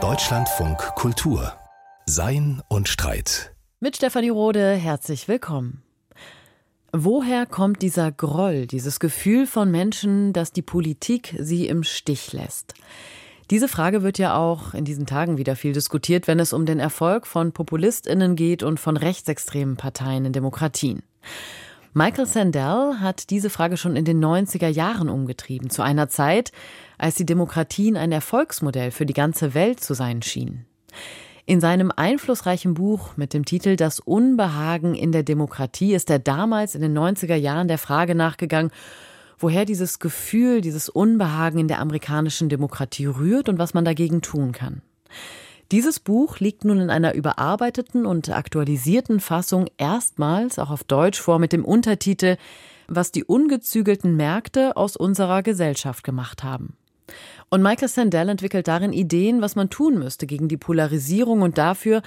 Deutschlandfunk Kultur Sein und Streit. Mit Stefanie Rode herzlich willkommen. Woher kommt dieser Groll, dieses Gefühl von Menschen, dass die Politik sie im Stich lässt? Diese Frage wird ja auch in diesen Tagen wieder viel diskutiert, wenn es um den Erfolg von Populistinnen geht und von rechtsextremen Parteien in Demokratien. Michael Sandel hat diese Frage schon in den 90er Jahren umgetrieben, zu einer Zeit, als die Demokratien ein Erfolgsmodell für die ganze Welt zu sein schienen. In seinem einflussreichen Buch mit dem Titel Das Unbehagen in der Demokratie ist er damals in den 90er Jahren der Frage nachgegangen, woher dieses Gefühl, dieses Unbehagen in der amerikanischen Demokratie rührt und was man dagegen tun kann. Dieses Buch liegt nun in einer überarbeiteten und aktualisierten Fassung erstmals auch auf Deutsch vor mit dem Untertitel Was die ungezügelten Märkte aus unserer Gesellschaft gemacht haben. Und Michael Sandel entwickelt darin Ideen, was man tun müsste gegen die Polarisierung und dafür,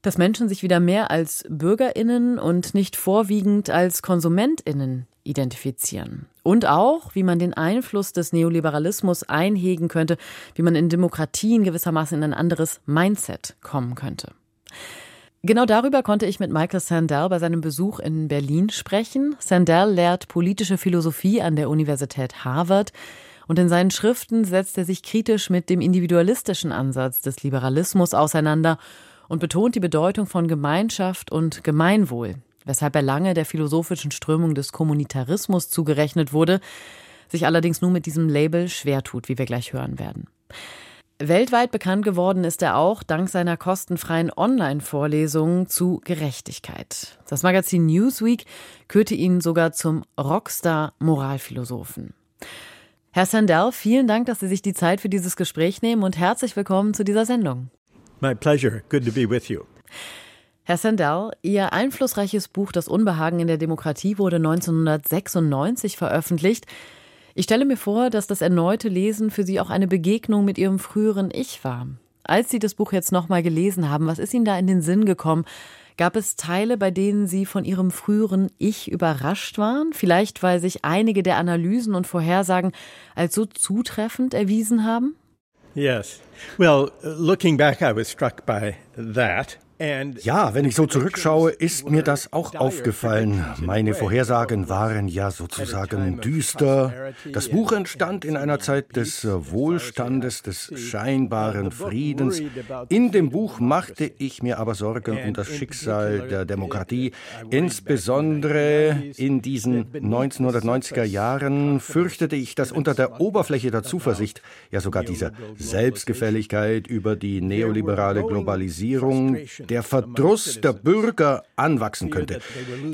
dass Menschen sich wieder mehr als Bürgerinnen und nicht vorwiegend als Konsumentinnen identifizieren. Und auch, wie man den Einfluss des Neoliberalismus einhegen könnte, wie man in Demokratien gewissermaßen in ein anderes Mindset kommen könnte. Genau darüber konnte ich mit Michael Sandel bei seinem Besuch in Berlin sprechen. Sandel lehrt politische Philosophie an der Universität Harvard. Und in seinen Schriften setzt er sich kritisch mit dem individualistischen Ansatz des Liberalismus auseinander und betont die Bedeutung von Gemeinschaft und Gemeinwohl, weshalb er lange der philosophischen Strömung des Kommunitarismus zugerechnet wurde, sich allerdings nun mit diesem Label schwer tut, wie wir gleich hören werden. Weltweit bekannt geworden ist er auch dank seiner kostenfreien Online-Vorlesungen zu Gerechtigkeit. Das Magazin Newsweek kürte ihn sogar zum Rockstar-Moralphilosophen. Herr Sandel, vielen Dank, dass Sie sich die Zeit für dieses Gespräch nehmen und herzlich willkommen zu dieser Sendung. My pleasure. Good to be with you. Herr Sandel, Ihr einflussreiches Buch Das Unbehagen in der Demokratie wurde 1996 veröffentlicht. Ich stelle mir vor, dass das erneute Lesen für Sie auch eine Begegnung mit Ihrem früheren Ich war. Als Sie das Buch jetzt nochmal gelesen haben, was ist Ihnen da in den Sinn gekommen? Gab es Teile, bei denen Sie von Ihrem früheren Ich überrascht waren? Vielleicht, weil sich einige der Analysen und Vorhersagen als so zutreffend erwiesen haben? Yes. Well, looking back, I was struck by that. Ja, wenn ich so zurückschaue, ist mir das auch aufgefallen. Meine Vorhersagen waren ja sozusagen düster. Das Buch entstand in einer Zeit des Wohlstandes, des scheinbaren Friedens. In dem Buch machte ich mir aber Sorgen um das Schicksal der Demokratie. Insbesondere in diesen 1990er Jahren fürchtete ich, dass unter der Oberfläche der Zuversicht, ja sogar dieser Selbstgefälligkeit über die neoliberale Globalisierung, der Verdruss der Bürger anwachsen könnte.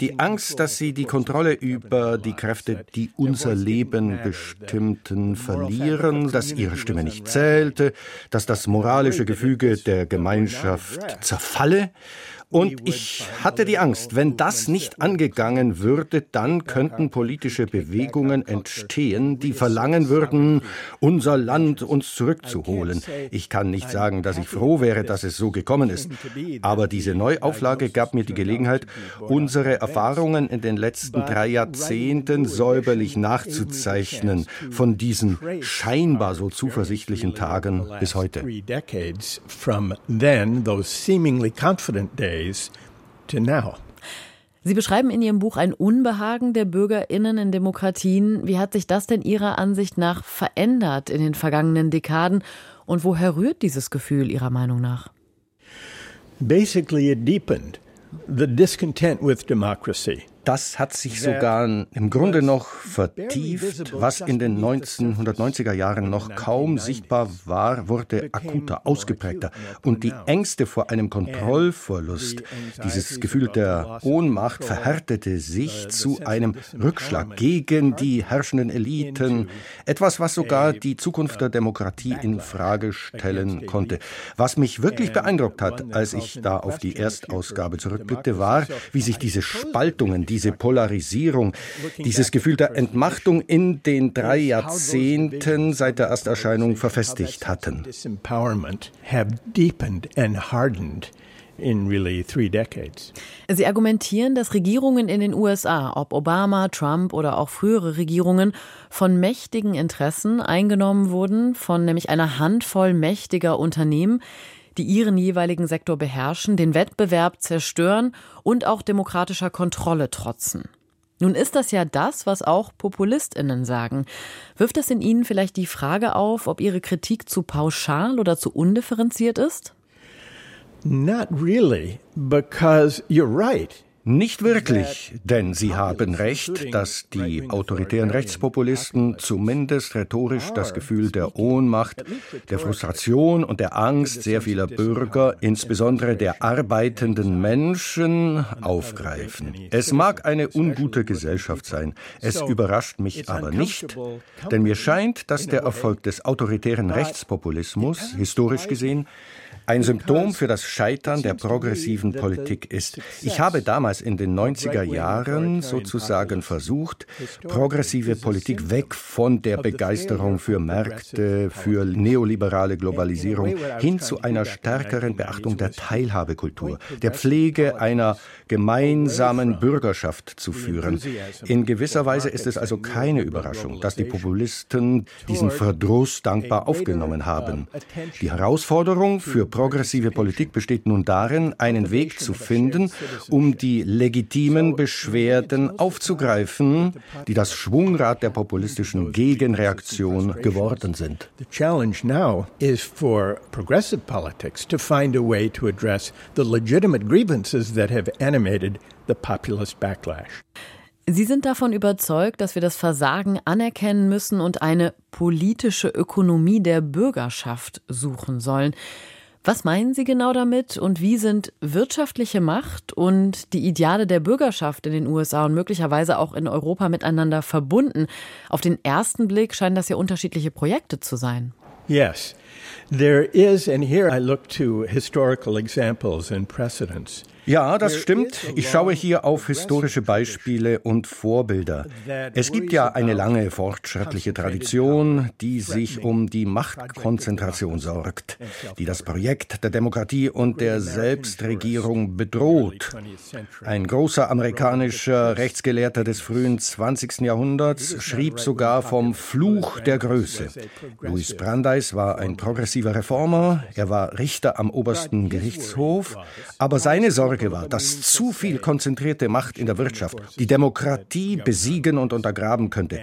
Die Angst, dass sie die Kontrolle über die Kräfte, die unser Leben bestimmten, verlieren, dass ihre Stimme nicht zählte, dass das moralische Gefüge der Gemeinschaft zerfalle und ich hatte die Angst, wenn das nicht angegangen würde, dann könnten politische Bewegungen entstehen, die verlangen würden, unser Land uns zurückzuholen. Ich kann nicht sagen, dass ich froh wäre, dass es so gekommen ist. Aber diese Neuauflage gab mir die Gelegenheit, unsere Erfahrungen in den letzten drei Jahrzehnten säuberlich nachzuzeichnen, von diesen scheinbar so zuversichtlichen Tagen bis heute days to now. Sie beschreiben in Ihrem Buch ein Unbehagen der Bürgerinnen in Demokratien. Wie hat sich das denn Ihrer Ansicht nach verändert in den vergangenen Dekaden und woher rührt dieses Gefühl Ihrer Meinung nach? Basically it deepened the discontent with democracy. Das hat sich sogar im Grunde noch vertieft. Was in den 1990er Jahren noch kaum sichtbar war, wurde akuter, ausgeprägter. Und die Ängste vor einem Kontrollverlust, dieses Gefühl der Ohnmacht verhärtete sich zu einem Rückschlag gegen die herrschenden Eliten. Etwas, was sogar die Zukunft der Demokratie in Frage stellen konnte. Was mich wirklich beeindruckt hat, als ich da auf die Erstausgabe zurückblickte, war, wie sich diese Spaltungen, diese Polarisierung, dieses Gefühl der Entmachtung in den drei Jahrzehnten seit der Ersterscheinung verfestigt hatten. in really three decades. Sie argumentieren, dass Regierungen in den USA, ob Obama, Trump oder auch frühere Regierungen, von mächtigen Interessen eingenommen wurden, von nämlich einer Handvoll mächtiger Unternehmen, die ihren jeweiligen Sektor beherrschen, den Wettbewerb zerstören und auch demokratischer Kontrolle trotzen. Nun ist das ja das, was auch Populistinnen sagen. Wirft das in Ihnen vielleicht die Frage auf, ob Ihre Kritik zu pauschal oder zu undifferenziert ist? Not really, because you're right. Nicht wirklich, denn Sie haben recht, dass die autoritären Rechtspopulisten zumindest rhetorisch das Gefühl der Ohnmacht, der Frustration und der Angst sehr vieler Bürger, insbesondere der arbeitenden Menschen, aufgreifen. Es mag eine ungute Gesellschaft sein, es überrascht mich aber nicht, denn mir scheint, dass der Erfolg des autoritären Rechtspopulismus, historisch gesehen, ein Symptom für das Scheitern der progressiven Politik ist. Ich habe damals in den 90er Jahren sozusagen versucht, progressive Politik weg von der Begeisterung für Märkte, für neoliberale Globalisierung hin zu einer stärkeren Beachtung der Teilhabekultur, der Pflege einer gemeinsamen Bürgerschaft zu führen. In gewisser Weise ist es also keine Überraschung, dass die Populisten diesen Verdruss dankbar aufgenommen haben. Die Herausforderung für progressive Politik besteht nun darin, einen Weg zu finden, um die legitimen Beschwerden aufzugreifen, die das Schwungrad der populistischen Gegenreaktion geworden sind. The challenge now is for progressive politics to find a way to address the legitimate grievances that have animated the populist backlash. Sie sind davon überzeugt, dass wir das Versagen anerkennen müssen und eine politische Ökonomie der Bürgerschaft suchen sollen. Was meinen Sie genau damit und wie sind wirtschaftliche Macht und die Ideale der Bürgerschaft in den USA und möglicherweise auch in Europa miteinander verbunden? Auf den ersten Blick scheinen das ja unterschiedliche Projekte zu sein. Yes, there is, and here I look to historical examples and precedents. Ja, das stimmt. Ich schaue hier auf historische Beispiele und Vorbilder. Es gibt ja eine lange fortschrittliche Tradition, die sich um die Machtkonzentration sorgt, die das Projekt der Demokratie und der Selbstregierung bedroht. Ein großer amerikanischer Rechtsgelehrter des frühen 20. Jahrhunderts schrieb sogar vom Fluch der Größe. Louis Brandeis war ein progressiver Reformer, er war Richter am obersten Gerichtshof, aber seine Sorge Sorge war, dass zu viel konzentrierte Macht in der Wirtschaft die Demokratie besiegen und untergraben könnte,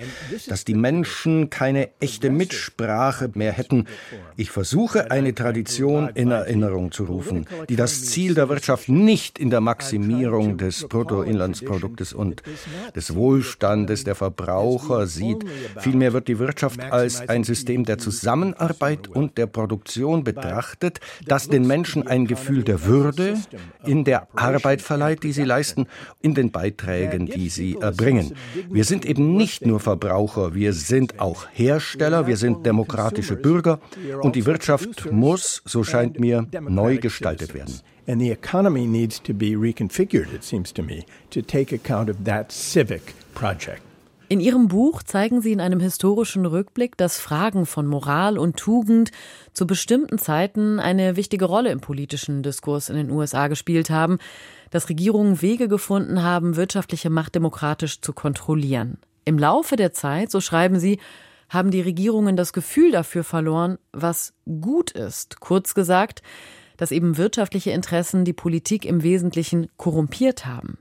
dass die Menschen keine echte Mitsprache mehr hätten. Ich versuche eine Tradition in Erinnerung zu rufen, die das Ziel der Wirtschaft nicht in der Maximierung des Bruttoinlandsproduktes und des Wohlstandes der Verbraucher sieht. Vielmehr wird die Wirtschaft als ein System der Zusammenarbeit und der Produktion betrachtet, das den Menschen ein Gefühl der Würde in der Arbeit verleiht, die sie leisten, in den Beiträgen, die sie erbringen. Wir sind eben nicht nur Verbraucher, wir sind auch Hersteller, wir sind demokratische Bürger und die Wirtschaft muss, so scheint mir, neu gestaltet werden. And the economy needs to be reconfigured, it seems to me, to take account of that civic project. In Ihrem Buch zeigen Sie in einem historischen Rückblick, dass Fragen von Moral und Tugend zu bestimmten Zeiten eine wichtige Rolle im politischen Diskurs in den USA gespielt haben, dass Regierungen Wege gefunden haben, wirtschaftliche Macht demokratisch zu kontrollieren. Im Laufe der Zeit, so schreiben Sie, haben die Regierungen das Gefühl dafür verloren, was gut ist. Kurz gesagt, dass eben wirtschaftliche Interessen die Politik im Wesentlichen korrumpiert haben.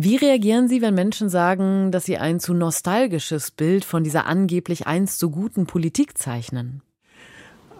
Wie reagieren Sie, wenn Menschen sagen, dass Sie ein zu nostalgisches Bild von dieser angeblich einst so guten Politik zeichnen?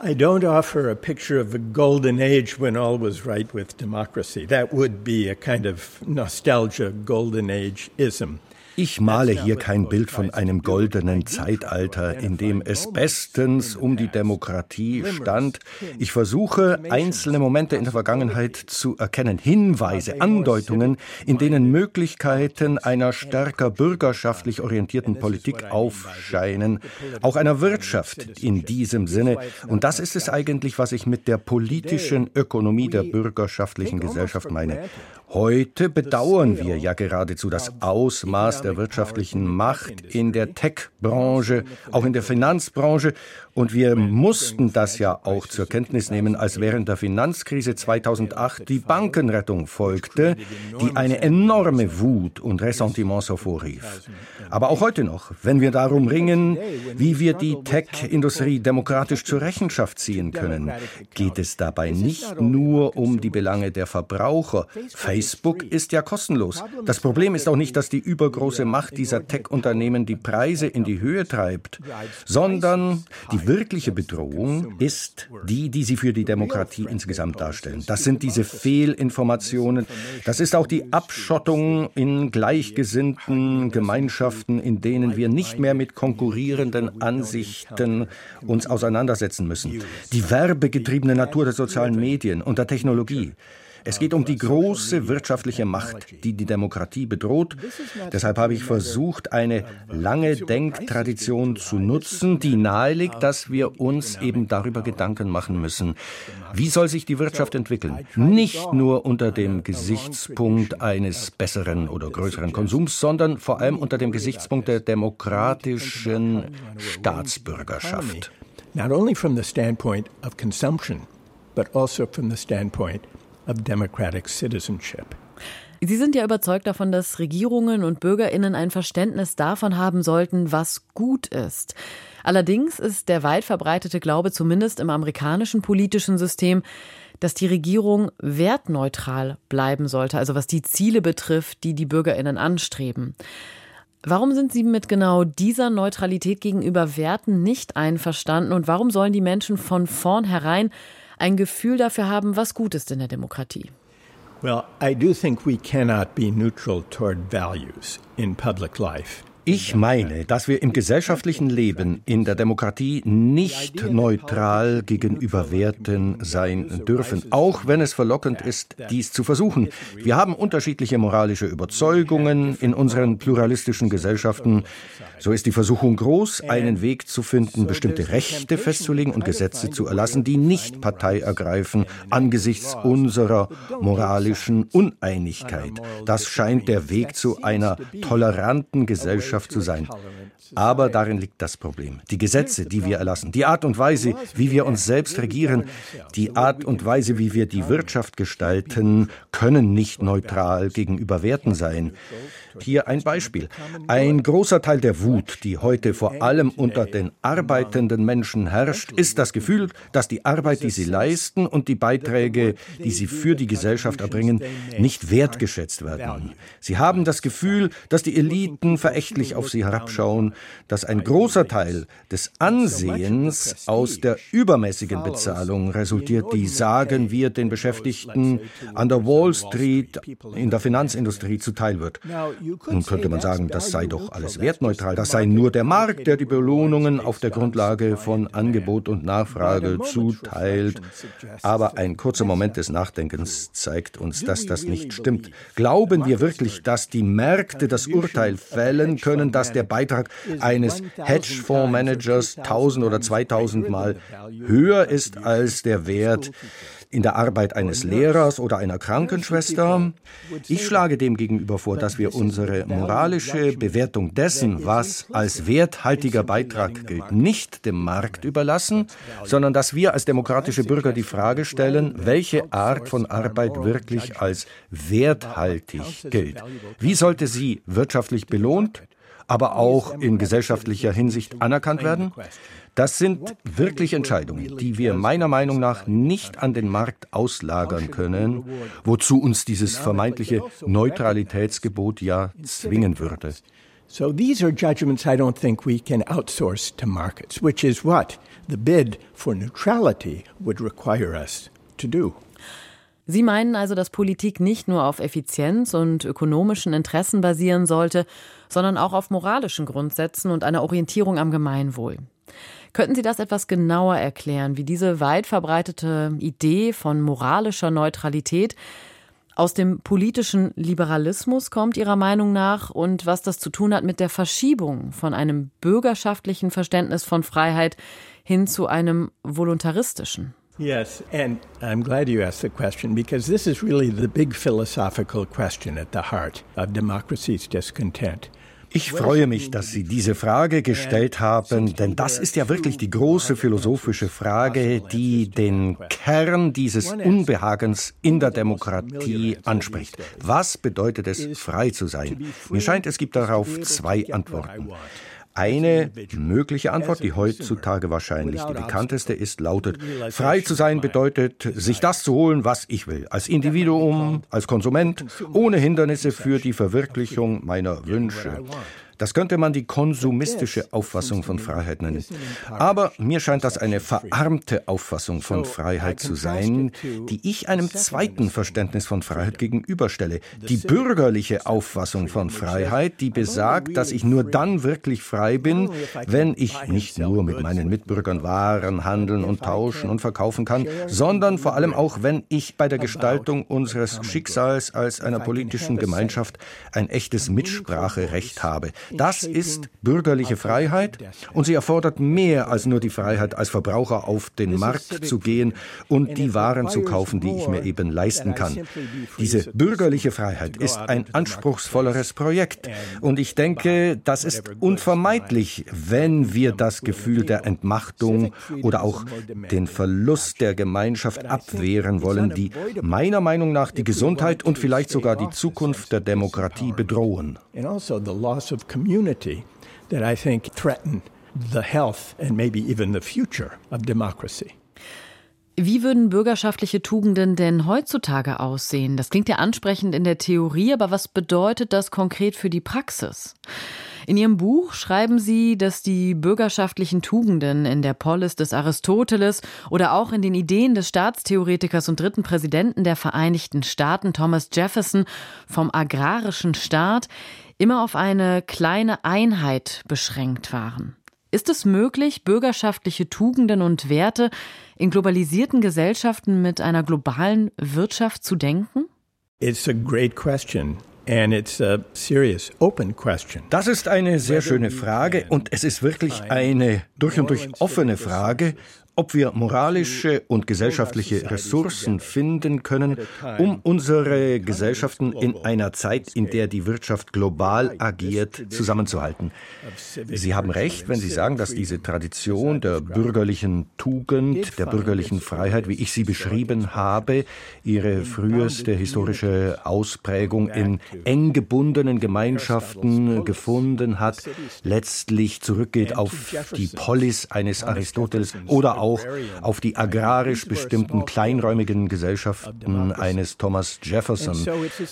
I don't offer a picture of a golden age when all was right with democracy. That would be a kind of nostalgia golden age ism. Ich male hier kein Bild von einem goldenen Zeitalter, in dem es bestens um die Demokratie stand. Ich versuche, einzelne Momente in der Vergangenheit zu erkennen, Hinweise, Andeutungen, in denen Möglichkeiten einer stärker bürgerschaftlich orientierten Politik aufscheinen, auch einer Wirtschaft in diesem Sinne. Und das ist es eigentlich, was ich mit der politischen Ökonomie der bürgerschaftlichen Gesellschaft meine. Heute bedauern wir ja geradezu das Ausmaß der wirtschaftlichen Macht in der Tech-Branche, auch in der Finanzbranche Und wir mussten das ja auch zur Kenntnis nehmen, als während der Finanzkrise 2008 die Bankenrettung folgte, die eine enorme Wut und Ressentiments hervorrief. Aber auch heute noch, wenn wir darum ringen, wie wir die Tech-Industrie demokratisch zur Rechenschaft ziehen können, geht es dabei nicht nur um die Belange der Verbraucher. Facebook ist ja kostenlos. Das Problem ist auch nicht, dass die übergroße Macht dieser Tech-Unternehmen die Preise in die Höhe treibt, sondern die wirkliche Bedrohung ist die, die sie für die Demokratie insgesamt darstellen. Das sind diese Fehlinformationen. Das ist auch die Abschottung in gleichgesinnten Gemeinschaften, in denen wir nicht mehr mit konkurrierenden Ansichten uns auseinandersetzen müssen. Die werbegetriebene Natur der sozialen Medien und der Technologie. Es geht um die große wirtschaftliche Macht, die die Demokratie bedroht. Deshalb habe ich versucht, eine lange Denktradition zu nutzen, die nahelegt, dass wir uns eben darüber Gedanken machen müssen. Wie soll sich die Wirtschaft entwickeln? Nicht nur unter dem Gesichtspunkt eines besseren oder größeren Konsums, sondern vor allem unter dem Gesichtspunkt der demokratischen Staatsbürgerschaft. Not only from the standpoint of consumption, but also from the standpoint of democratic citizenship. Sie sind ja überzeugt davon, dass Regierungen und Bürgerinnen ein Verständnis davon haben sollten, was gut ist. Allerdings ist der weit verbreitete Glaube, zumindest im amerikanischen politischen System, dass die Regierung wertneutral bleiben sollte, also was die Ziele betrifft, die die Bürgerinnen anstreben. Warum sind Sie mit genau dieser Neutralität gegenüber Werten nicht einverstanden und warum sollen die Menschen von vornherein ein Gefühl dafür haben, was gut ist in der Demokratie. Well, I do think we cannot be neutral toward values in public life. Ich meine, dass wir im gesellschaftlichen Leben in der Demokratie nicht neutral gegenüber Werten sein dürfen, auch wenn es verlockend ist, dies zu versuchen. Wir haben unterschiedliche moralische Überzeugungen in unseren pluralistischen Gesellschaften. So ist die Versuchung groß, einen Weg zu finden, bestimmte Rechte festzulegen und Gesetze zu erlassen, die nicht Partei ergreifen angesichts unserer moralischen Uneinigkeit. Das scheint der Weg zu einer toleranten Gesellschaft Gesellschaft zu sein. Aber darin liegt das Problem. Die Gesetze, die wir erlassen, die Art und Weise, wie wir uns selbst regieren, die Art und Weise, wie wir die Wirtschaft gestalten, können nicht neutral gegenüber Werten sein. Hier ein Beispiel. Ein großer Teil der Wut, die heute vor allem unter den arbeitenden Menschen herrscht, ist das Gefühl, dass die Arbeit, die sie leisten und die Beiträge, die sie für die Gesellschaft erbringen, nicht wertgeschätzt werden. Sie haben das Gefühl, dass die Eliten verächtlich auf sie herabschauen, dass ein großer Teil des Ansehens aus der übermäßigen Bezahlung resultiert, die, sagen wir, den Beschäftigten an der Wall Street in der Finanzindustrie zuteil wird. Nun könnte man sagen, das sei doch alles wertneutral, das sei nur der Markt, der die Belohnungen auf der Grundlage von Angebot und Nachfrage zuteilt. Aber ein kurzer Moment des Nachdenkens zeigt uns, dass das nicht stimmt. Glauben wir wirklich, dass die Märkte das Urteil fällen können, dass der Beitrag eines Hedgefondsmanagers 1000 oder 2000 Mal höher ist als der Wert in der Arbeit eines Lehrers oder einer Krankenschwester. Ich schlage dem gegenüber vor, dass wir unsere moralische Bewertung dessen, was als werthaltiger Beitrag gilt, nicht dem Markt überlassen, sondern dass wir als demokratische Bürger die Frage stellen, welche Art von Arbeit wirklich als werthaltig gilt. Wie sollte sie wirtschaftlich belohnt, aber auch in gesellschaftlicher Hinsicht anerkannt werden? Das sind wirklich Entscheidungen, die wir meiner Meinung nach nicht an den Markt auslagern können, wozu uns dieses vermeintliche Neutralitätsgebot ja zwingen würde. So these are judgments I don't think we can outsource to markets, which is what the bid for neutrality would require us to do. Sie meinen also, dass Politik nicht nur auf Effizienz und ökonomischen Interessen basieren sollte, sondern auch auf moralischen Grundsätzen und einer Orientierung am Gemeinwohl. Könnten Sie das etwas genauer erklären, wie diese weit verbreitete Idee von moralischer Neutralität aus dem politischen Liberalismus kommt Ihrer Meinung nach und was das zu tun hat mit der Verschiebung von einem bürgerschaftlichen Verständnis von Freiheit hin zu einem voluntaristischen? Yes, and I'm glad you asked the question because this is really the big philosophical question at the heart of democracy's discontent. Ich freue mich, dass Sie diese Frage gestellt haben, denn das ist ja wirklich die große philosophische Frage, die den Kern dieses Unbehagens in der Demokratie anspricht. Was bedeutet es, frei zu sein? Mir scheint, es gibt darauf zwei Antworten. Eine mögliche Antwort, die heutzutage wahrscheinlich die bekannteste ist, lautet, frei zu sein bedeutet, sich das zu holen, was ich will, als Individuum, als Konsument, ohne Hindernisse für die Verwirklichung meiner Wünsche. Das könnte man die konsumistische Auffassung von Freiheit nennen. Aber mir scheint das eine verarmte Auffassung von Freiheit zu sein, die ich einem zweiten Verständnis von Freiheit gegenüberstelle. Die bürgerliche Auffassung von Freiheit, die besagt, dass ich nur dann wirklich frei bin, wenn ich nicht nur mit meinen Mitbürgern Waren handeln und tauschen und verkaufen kann, sondern vor allem auch, wenn ich bei der Gestaltung unseres Schicksals als einer politischen Gemeinschaft ein echtes Mitspracherecht habe. Das ist bürgerliche Freiheit und sie erfordert mehr als nur die Freiheit, als Verbraucher auf den Markt zu gehen und die Waren zu kaufen, die ich mir eben leisten kann. Diese bürgerliche Freiheit ist ein anspruchsvolleres Projekt. und ich denke, das ist unvermeidlich, wenn wir das Gefühl der Entmachtung oder auch den Verlust der Gemeinschaft abwehren wollen, die meiner Meinung nach die Gesundheit und vielleicht sogar die Zukunft der Demokratie bedrohen community that I think threaten the health and maybe even the future of democracy. Wie würden bürgerschaftliche Tugenden denn heutzutage aussehen? Das klingt ja ansprechend in der Theorie, aber was bedeutet das konkret für die Praxis? In Ihrem Buch schreiben Sie, dass die bürgerschaftlichen Tugenden in der Polis des Aristoteles oder auch in den Ideen des Staatstheoretikers und dritten Präsidenten der Vereinigten Staaten Thomas Jefferson vom agrarischen Staat immer auf eine kleine Einheit beschränkt waren. Ist es möglich, bürgerschaftliche Tugenden und Werte in globalisierten Gesellschaften mit einer globalen Wirtschaft zu denken? It's a great question. Das ist eine sehr schöne Frage und es ist wirklich eine durch und durch offene Frage, ob wir moralische und gesellschaftliche Ressourcen finden können, um unsere Gesellschaften in einer Zeit, in der die Wirtschaft global agiert, zusammenzuhalten. Sie haben recht, wenn Sie sagen, dass diese Tradition der bürgerlichen Tugend, der bürgerlichen Freiheit, wie ich sie beschrieben habe, ihre früheste historische Ausprägung in eng gebundenen Gemeinschaften gefunden hat, letztlich zurückgeht auf die Polis eines Aristoteles oder auch auch auf die agrarisch bestimmten kleinräumigen Gesellschaften eines Thomas Jefferson.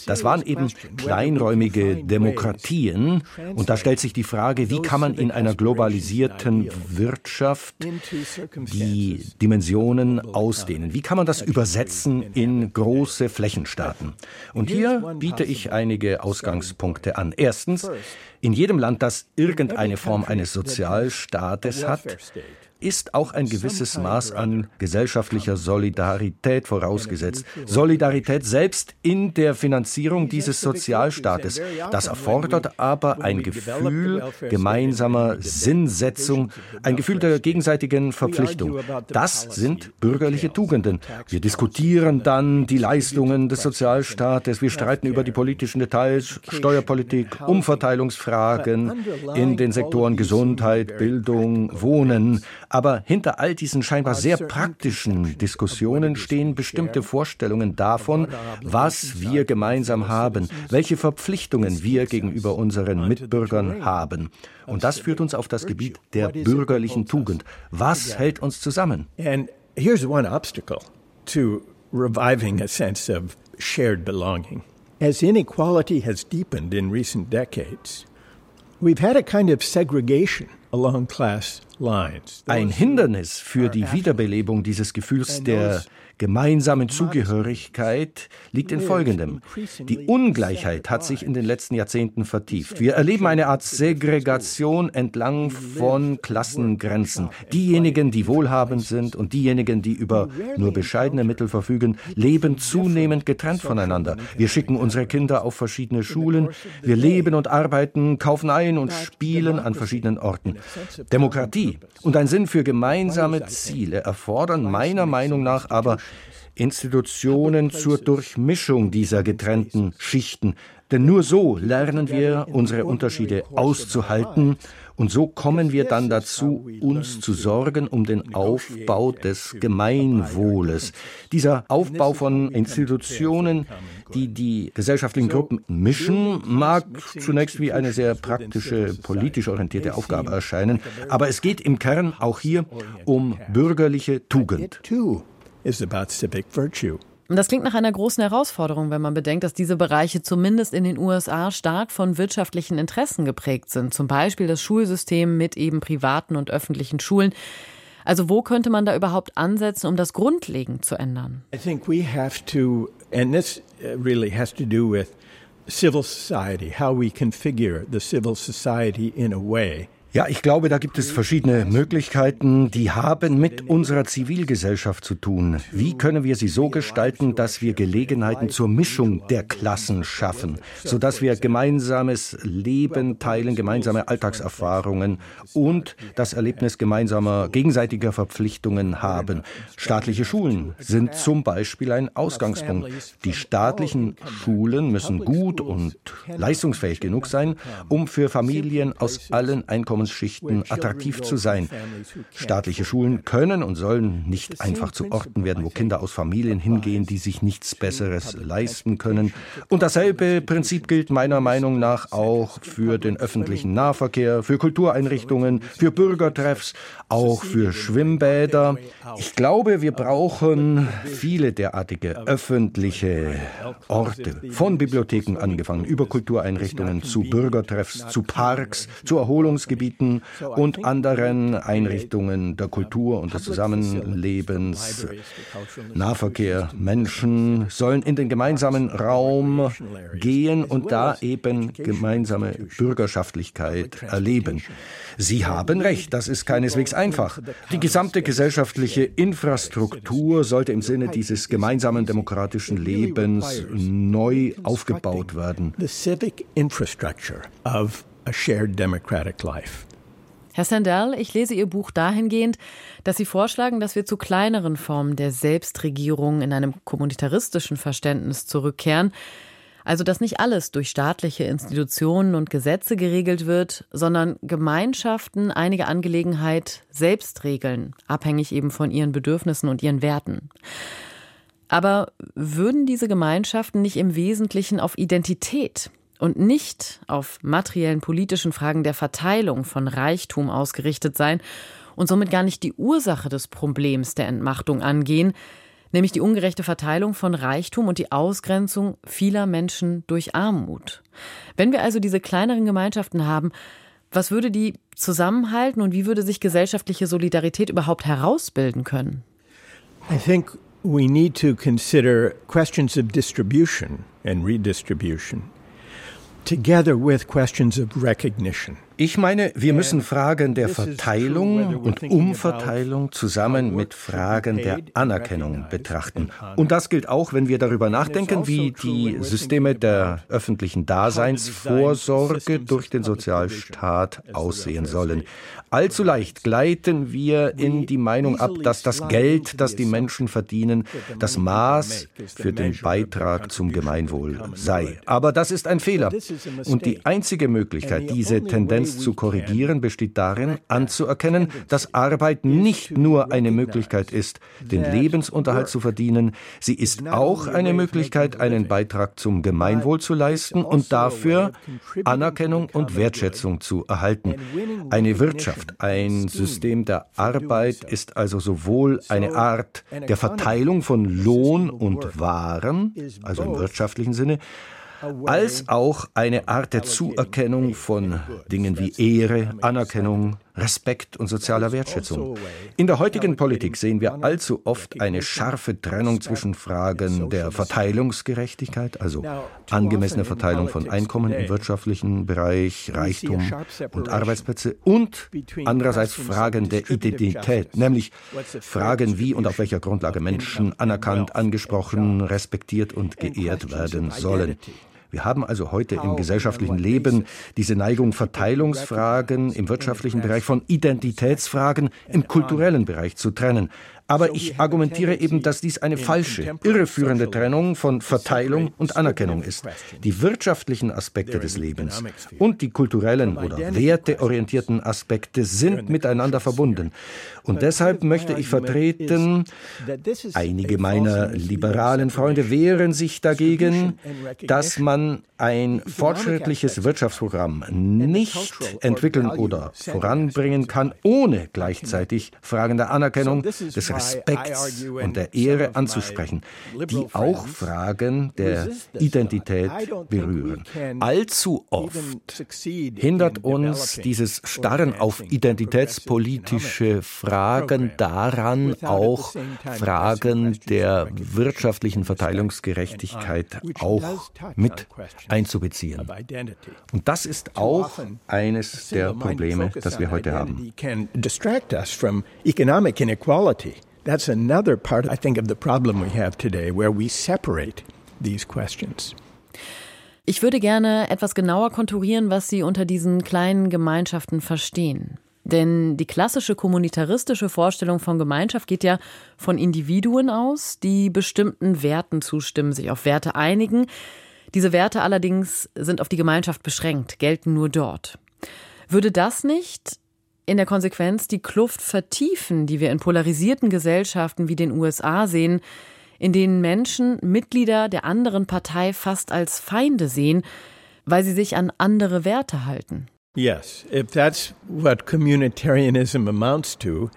Das waren eben kleinräumige Demokratien. Und da stellt sich die Frage, wie kann man in einer globalisierten Wirtschaft die Dimensionen ausdehnen? Wie kann man das übersetzen in große Flächenstaaten? Und hier biete ich einige Ausgangspunkte an. Erstens, in jedem Land, das irgendeine Form eines Sozialstaates hat, ist auch ein gewisses Maß an gesellschaftlicher Solidarität vorausgesetzt. Solidarität selbst in der Finanzierung dieses Sozialstaates. Das erfordert aber ein Gefühl gemeinsamer Sinnsetzung, ein Gefühl der gegenseitigen Verpflichtung. Das sind bürgerliche Tugenden. Wir diskutieren dann die Leistungen des Sozialstaates, wir streiten über die politischen Details, Steuerpolitik, Umverteilungsfragen in den Sektoren Gesundheit, Bildung, Wohnen. Aber hinter all diesen scheinbar sehr praktischen Diskussionen stehen bestimmte Vorstellungen davon, was wir gemeinsam haben, welche Verpflichtungen wir gegenüber unseren Mitbürgern haben. Und das führt uns auf das Gebiet der bürgerlichen Tugend. Was hält uns zusammen? And here's one obstacle to reviving a sense of shared belonging. As inequality has deepened in recent decades, we've had a kind of segregation ein Hindernis für die Wiederbelebung dieses Gefühls der gemeinsamen Zugehörigkeit liegt in Folgendem. Die Ungleichheit hat sich in den letzten Jahrzehnten vertieft. Wir erleben eine Art Segregation entlang von Klassengrenzen. Diejenigen, die wohlhabend sind und diejenigen, die über nur bescheidene Mittel verfügen, leben zunehmend getrennt voneinander. Wir schicken unsere Kinder auf verschiedene Schulen. Wir leben und arbeiten, kaufen ein und spielen an verschiedenen Orten. Demokratie und ein Sinn für gemeinsame Ziele erfordern meiner Meinung nach aber Institutionen zur Durchmischung dieser getrennten Schichten. Denn nur so lernen wir, unsere Unterschiede auszuhalten und so kommen wir dann dazu, uns zu sorgen um den Aufbau des Gemeinwohles. Dieser Aufbau von Institutionen, die die gesellschaftlichen Gruppen mischen, mag zunächst wie eine sehr praktische, politisch orientierte Aufgabe erscheinen, aber es geht im Kern auch hier um bürgerliche Tugend. Das klingt nach einer großen Herausforderung, wenn man bedenkt, dass diese Bereiche zumindest in den USA stark von wirtschaftlichen Interessen geprägt sind. Zum Beispiel das Schulsystem mit eben privaten und öffentlichen Schulen. Also wo könnte man da überhaupt ansetzen, um das grundlegend zu ändern? I think we have to, and this uh, really has to do with civil society, how we configure the civil society in a way ja, ich glaube, da gibt es verschiedene Möglichkeiten, die haben mit unserer Zivilgesellschaft zu tun. Wie können wir sie so gestalten, dass wir Gelegenheiten zur Mischung der Klassen schaffen, sodass wir gemeinsames Leben teilen, gemeinsame Alltagserfahrungen und das Erlebnis gemeinsamer gegenseitiger Verpflichtungen haben. Staatliche Schulen sind zum Beispiel ein Ausgangspunkt. Die staatlichen Schulen müssen gut und leistungsfähig genug sein, um für Familien aus allen Einkommens Einkommensschichten attraktiv zu sein. Staatliche Schulen können und sollen nicht einfach zu Orten werden, wo Kinder aus Familien hingehen, die sich nichts Besseres leisten können. Und dasselbe Prinzip gilt meiner Meinung nach auch für den öffentlichen Nahverkehr, für Kultureinrichtungen, für Bürgertreffs, auch für Schwimmbäder. Ich glaube, wir brauchen viele derartige öffentliche Orte, von Bibliotheken angefangen, über Kultureinrichtungen zu Bürgertreffs, zu Parks, zu Erholungsgebieten Universitäten und anderen Einrichtungen der Kultur und des Zusammenlebens. Nahverkehr, Menschen sollen in den gemeinsamen Raum gehen und da eben gemeinsame Bürgerschaftlichkeit erleben. Sie haben recht, das ist keineswegs einfach. Die gesamte gesellschaftliche Infrastruktur sollte im Sinne dieses gemeinsamen demokratischen Lebens neu aufgebaut werden. The civic infrastructure of a shared democratic life. Herr Sandel, ich lese Ihr Buch dahingehend, dass Sie vorschlagen, dass wir zu kleineren Formen der Selbstregierung in einem kommunitaristischen Verständnis zurückkehren. Also, dass nicht alles durch staatliche Institutionen und Gesetze geregelt wird, sondern Gemeinschaften einige Angelegenheit selbst regeln, abhängig eben von ihren Bedürfnissen und ihren Werten. Aber würden diese Gemeinschaften nicht im Wesentlichen auf Identität, und nicht auf materiellen politischen Fragen der Verteilung von Reichtum ausgerichtet sein und somit gar nicht die Ursache des Problems der Entmachtung angehen, nämlich die ungerechte Verteilung von Reichtum und die Ausgrenzung vieler Menschen durch Armut. Wenn wir also diese kleineren Gemeinschaften haben, was würde die zusammenhalten und wie würde sich gesellschaftliche Solidarität überhaupt herausbilden können? I think we need to consider questions of distribution and redistribution together with questions of recognition. Ich meine, wir müssen Fragen der Verteilung und Umverteilung zusammen mit Fragen der Anerkennung betrachten. Und das gilt auch, wenn wir darüber nachdenken, wie die Systeme der öffentlichen Daseinsvorsorge durch den Sozialstaat aussehen sollen. Allzu leicht gleiten wir in die Meinung ab, dass das Geld, das die Menschen verdienen, das Maß für den Beitrag zum Gemeinwohl sei. Aber das ist ein Fehler. Und die einzige Möglichkeit, diese Tendenz Tendenz zu korrigieren besteht darin, anzuerkennen, dass Arbeit nicht nur eine Möglichkeit ist, den Lebensunterhalt zu verdienen, sie ist auch eine Möglichkeit, einen Beitrag zum Gemeinwohl zu leisten und dafür Anerkennung und Wertschätzung zu erhalten. Eine Wirtschaft, ein System der Arbeit ist also sowohl eine Art der Verteilung von Lohn und Waren, also im wirtschaftlichen Sinne, als auch eine Art der Zuerkennung von Dingen wie Ehre, Anerkennung, Respekt und sozialer Wertschätzung. In der heutigen Politik sehen wir allzu oft eine scharfe Trennung zwischen Fragen der Verteilungsgerechtigkeit, also angemessene Verteilung von Einkommen im wirtschaftlichen Bereich, Reichtum und Arbeitsplätze und andererseits Fragen der Identität, nämlich Fragen, wie und auf welcher Grundlage Menschen anerkannt, angesprochen, respektiert und geehrt werden sollen. Wir haben also heute im gesellschaftlichen Leben diese Neigung, Verteilungsfragen im wirtschaftlichen Bereich von Identitätsfragen im kulturellen Bereich zu trennen. Aber ich argumentiere eben, dass dies eine falsche, irreführende Trennung von Verteilung und Anerkennung ist. Die wirtschaftlichen Aspekte des Lebens und die kulturellen oder werteorientierten Aspekte sind miteinander verbunden. Und deshalb möchte ich vertreten, einige meiner liberalen Freunde wehren sich dagegen, dass man ein fortschrittliches Wirtschaftsprogramm nicht entwickeln oder voranbringen kann, ohne gleichzeitig Fragen der Anerkennung, des Respekts und der Ehre anzusprechen, die auch Fragen der Identität berühren. Allzu oft hindert uns dieses Starren auf identitätspolitische Fragen daran, auch Fragen der wirtschaftlichen Verteilungsgerechtigkeit auch mit einzubeziehen. Und das ist auch eines der Probleme, das wir heute haben. That's another part, I think, of the problem we have today, where we separate these questions. Ich würde gerne etwas genauer konturieren, was Sie unter diesen kleinen Gemeinschaften verstehen. Denn die klassische kommunitaristische Vorstellung von Gemeinschaft geht ja von Individuen aus, die bestimmten Werten zustimmen, sich auf Werte einigen. Diese Werte allerdings sind auf die Gemeinschaft beschränkt, gelten nur dort. Würde das nicht in der Konsequenz die Kluft vertiefen, die wir in polarisierten Gesellschaften wie den USA sehen, in denen Menschen Mitglieder der anderen Partei fast als Feinde sehen, weil sie sich an andere Werte halten. Yes, if that's what communitarianism amounts to,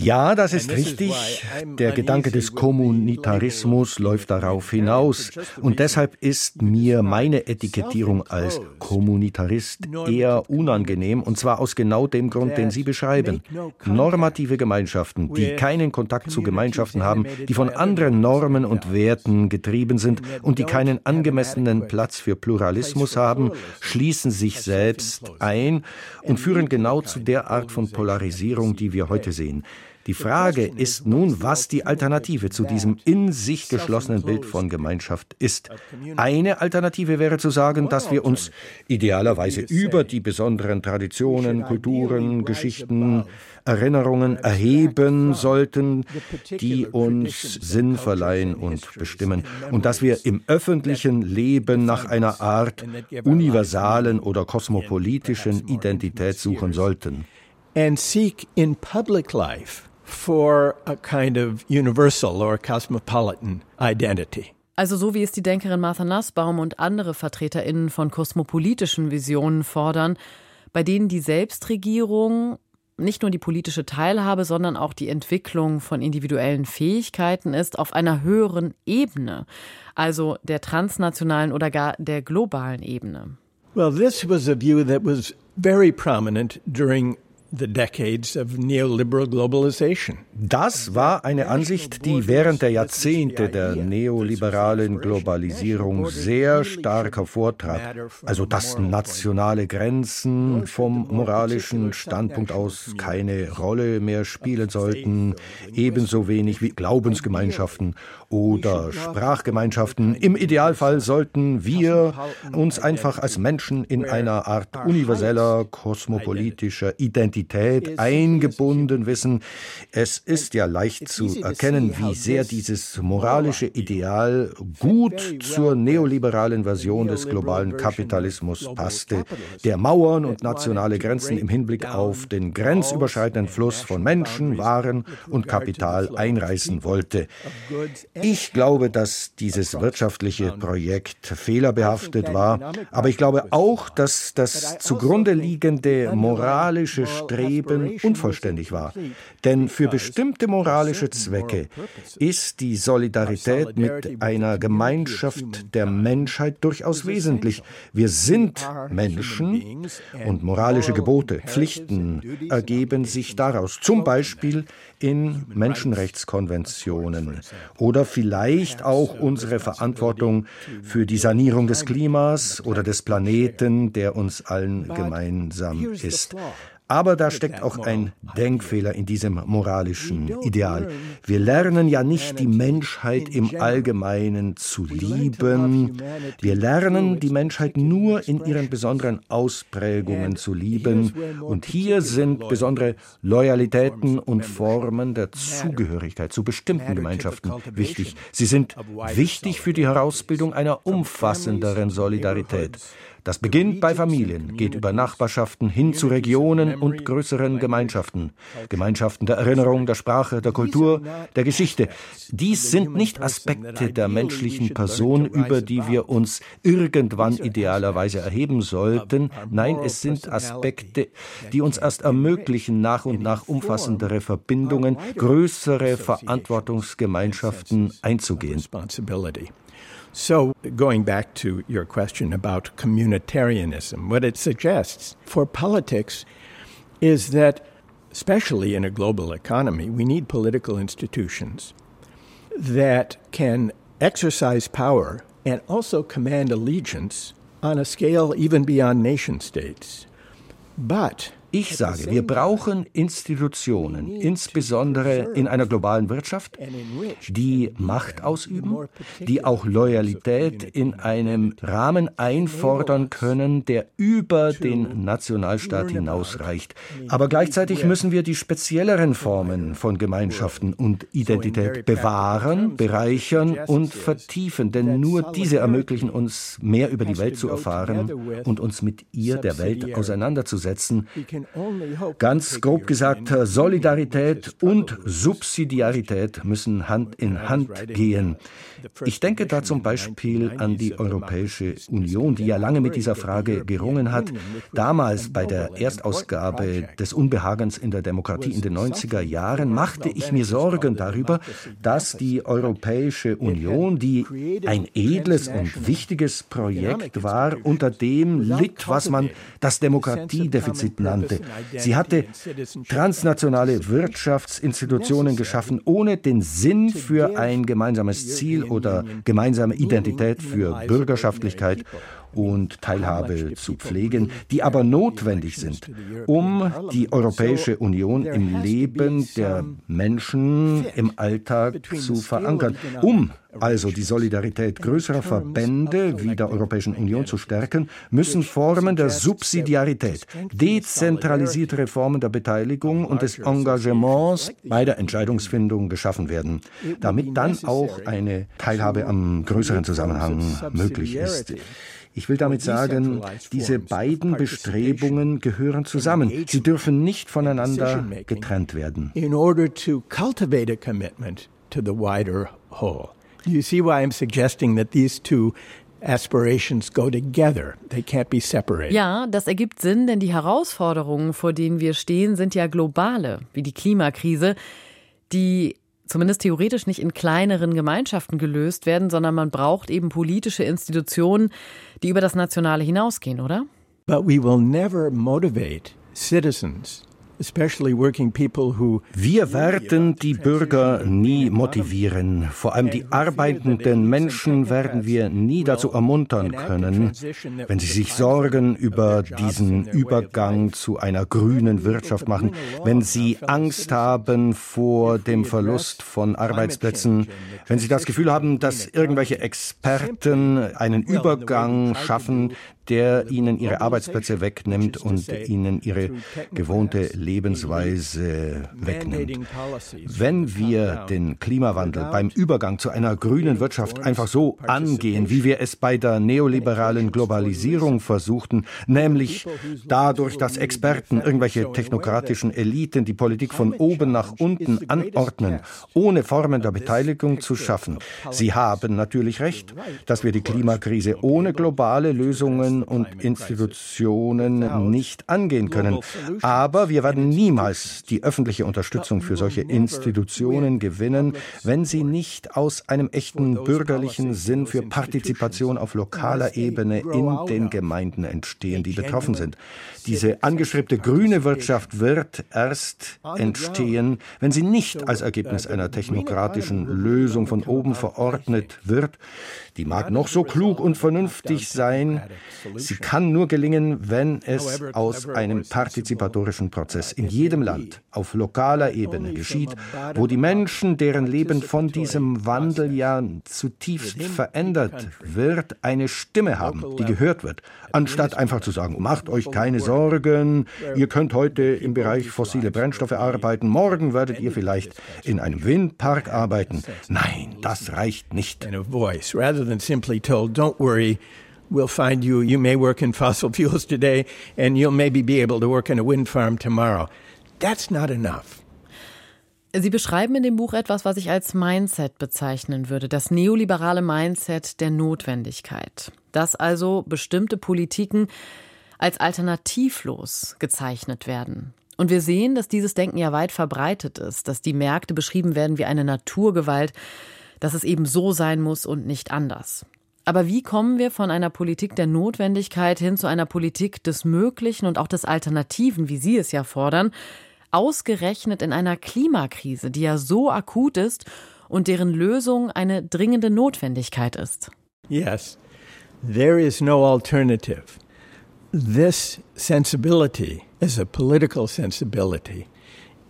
ja, das ist richtig. Der Gedanke des Kommunitarismus läuft darauf hinaus. Und deshalb ist mir meine Etikettierung als Kommunitarist eher unangenehm, und zwar aus genau dem Grund, den Sie beschreiben. Normative Gemeinschaften, die keinen Kontakt zu Gemeinschaften haben, die von anderen Normen und Werten getrieben sind und die keinen angemessenen Platz für Pluralismus haben, schließen sich selbst ein und führen genau zu der Art von Polarisierung, Polarisierung, die wir heute sehen. Die Frage ist nun, was die Alternative zu diesem in sich geschlossenen Bild von Gemeinschaft ist. Eine Alternative wäre zu sagen, dass wir uns idealerweise über die besonderen Traditionen, Kulturen, Geschichten, Erinnerungen erheben sollten, die uns Sinn verleihen und bestimmen. Und dass wir im öffentlichen Leben nach einer Art universalen oder kosmopolitischen Identität suchen sollten and seek in public life for a kind of universal or cosmopolitan identity. Also so wie es die Denkerin Martha Nussbaum und andere Vertreterinnen von kosmopolitischen Visionen fordern, bei denen die Selbstregierung nicht nur die politische Teilhabe, sondern auch die Entwicklung von individuellen Fähigkeiten ist auf einer höheren Ebene, also der transnationalen oder gar der globalen Ebene. Well, this was a view that was very prominent during Das war eine Ansicht, die während der Jahrzehnte der neoliberalen Globalisierung sehr stark hervortrat. Also dass nationale Grenzen vom moralischen Standpunkt aus keine Rolle mehr spielen sollten, ebenso wenig wie Glaubensgemeinschaften oder Sprachgemeinschaften. Im Idealfall sollten wir uns einfach als Menschen in einer Art universeller, kosmopolitischer Identität eingebunden wissen. Es ist ja leicht zu erkennen, wie sehr dieses moralische Ideal gut zur neoliberalen Version des globalen Kapitalismus passte, der Mauern und nationale Grenzen im Hinblick auf den grenzüberschreitenden Fluss von Menschen, Waren und Kapital einreißen wollte. Ich glaube, dass dieses wirtschaftliche Projekt fehlerbehaftet war, aber ich glaube auch, dass das zugrunde liegende moralische Streben unvollständig war. Denn für bestimmte moralische Zwecke ist die Solidarität mit einer Gemeinschaft der Menschheit durchaus wesentlich. Wir sind Menschen und moralische Gebote, Pflichten ergeben sich daraus. Zum Beispiel in Menschenrechtskonventionen oder vielleicht auch unsere Verantwortung für die Sanierung des Klimas oder des Planeten, der uns allen gemeinsam ist. Aber da steckt auch ein Denkfehler in diesem moralischen Ideal. Wir lernen ja nicht die Menschheit im Allgemeinen zu lieben. Wir lernen die Menschheit nur in ihren besonderen Ausprägungen zu lieben. Und hier sind besondere Loyalitäten und Formen der Zugehörigkeit zu bestimmten Gemeinschaften wichtig. Sie sind wichtig für die Herausbildung einer umfassenderen Solidarität. Das beginnt bei Familien, geht über Nachbarschaften hin zu Regionen und größeren Gemeinschaften. Gemeinschaften der Erinnerung, der Sprache, der Kultur, der Geschichte. Dies sind nicht Aspekte der menschlichen Person, über die wir uns irgendwann idealerweise erheben sollten. Nein, es sind Aspekte, die uns erst ermöglichen, nach und nach umfassendere Verbindungen, größere Verantwortungsgemeinschaften einzugehen. So, going back to your question about communitarianism, what it suggests for politics is that, especially in a global economy, we need political institutions that can exercise power and also command allegiance on a scale even beyond nation states. But Ich sage, wir brauchen Institutionen, insbesondere in einer globalen Wirtschaft, die Macht ausüben, die auch Loyalität in einem Rahmen einfordern können, der über den Nationalstaat hinausreicht. Aber gleichzeitig müssen wir die spezielleren Formen von Gemeinschaften und Identität bewahren, bereichern und vertiefen, denn nur diese ermöglichen uns, mehr über die Welt zu erfahren und uns mit ihr, der Welt, auseinanderzusetzen. Ganz grob gesagt, Solidarität und Subsidiarität müssen Hand in Hand gehen. Ich denke da zum Beispiel an die Europäische Union, die ja lange mit dieser Frage gerungen hat. Damals bei der Erstausgabe des Unbehagens in der Demokratie in den 90er Jahren machte ich mir Sorgen darüber, dass die Europäische Union, die ein edles und wichtiges Projekt war, unter dem litt, was man das Demokratiedefizit nannte. Sie hatte transnationale Wirtschaftsinstitutionen geschaffen, ohne den Sinn für ein gemeinsames Ziel oder gemeinsame Identität für Bürgerschaftlichkeit und Teilhabe zu pflegen, die aber notwendig sind, um die Europäische Union im Leben der Menschen im Alltag zu verankern, um also die Solidarität größerer Verbände wie der Europäischen Union zu stärken, müssen Formen der Subsidiarität, dezentralisierte Formen der Beteiligung und des Engagements bei der Entscheidungsfindung geschaffen werden, damit dann auch eine Teilhabe am größeren Zusammenhang möglich ist. Ich will damit sagen, diese beiden Bestrebungen gehören zusammen. Sie dürfen nicht voneinander getrennt werden. In order to cultivate a commitment to the wider whole. You see why I'm suggesting that these two aspirations go together. They can't be separated. Ja, das ergibt Sinn, denn die Herausforderungen, vor denen wir stehen, sind ja globale, wie die Klimakrise, die zumindest theoretisch nicht in kleineren Gemeinschaften gelöst werden, sondern man braucht eben politische Institutionen, die über das Nationale hinausgehen, oder? But we will never motivate citizens wir werden die Bürger nie motivieren. Vor allem die arbeitenden Menschen werden wir nie dazu ermuntern können, wenn sie sich Sorgen über diesen Übergang zu einer grünen Wirtschaft machen, wenn sie Angst haben vor dem Verlust von Arbeitsplätzen, wenn sie das Gefühl haben, dass irgendwelche Experten einen Übergang schaffen, der ihnen ihre Arbeitsplätze wegnimmt und ihnen ihre gewohnte Lebensweise wegnimmt. Wenn wir den Klimawandel beim Übergang zu einer grünen Wirtschaft einfach so angehen, wie wir es bei der neoliberalen Globalisierung versuchten, nämlich dadurch, dass Experten, irgendwelche technokratischen Eliten die Politik von oben nach unten anordnen, ohne Formen der Beteiligung zu schaffen. Sie haben natürlich recht, dass wir die Klimakrise ohne globale Lösungen und Institutionen nicht angehen können. Aber wir werden niemals die öffentliche Unterstützung für solche Institutionen gewinnen, wenn sie nicht aus einem echten bürgerlichen Sinn für Partizipation auf lokaler Ebene in den Gemeinden entstehen, die betroffen sind. Diese angeschriebene grüne Wirtschaft wird erst entstehen, wenn sie nicht als Ergebnis einer technokratischen Lösung von oben verordnet wird. Die mag noch so klug und vernünftig sein. Sie kann nur gelingen, wenn es aus einem partizipatorischen Prozess in jedem Land auf lokaler Ebene geschieht, wo die Menschen, deren Leben von diesem Wandel ja zutiefst verändert wird, eine Stimme haben, die gehört wird, anstatt einfach zu sagen, macht euch keine Sorgen, ihr könnt heute im Bereich fossile Brennstoffe arbeiten, morgen werdet ihr vielleicht in einem Windpark arbeiten. Nein, das reicht nicht. We'll find you. You may work in fossil fuels today, and you'll maybe be able to work in a wind farm tomorrow. That's not enough. Sie beschreiben in dem Buch etwas, was ich als Mindset bezeichnen würde, das neoliberale Mindset der Notwendigkeit. Dass also bestimmte Politiken als alternativlos gezeichnet werden. Und wir sehen, dass dieses Denken ja weit verbreitet ist, dass die Märkte beschrieben werden wie eine Naturgewalt, dass es eben so sein muss und nicht anders. Aber wie kommen wir von einer Politik der Notwendigkeit hin zu einer Politik des Möglichen und auch des Alternativen, wie Sie es ja fordern, ausgerechnet in einer Klimakrise, die ja so akut ist und deren Lösung eine dringende Notwendigkeit ist? Yes, there is no alternative. This sensibility, as a political sensibility,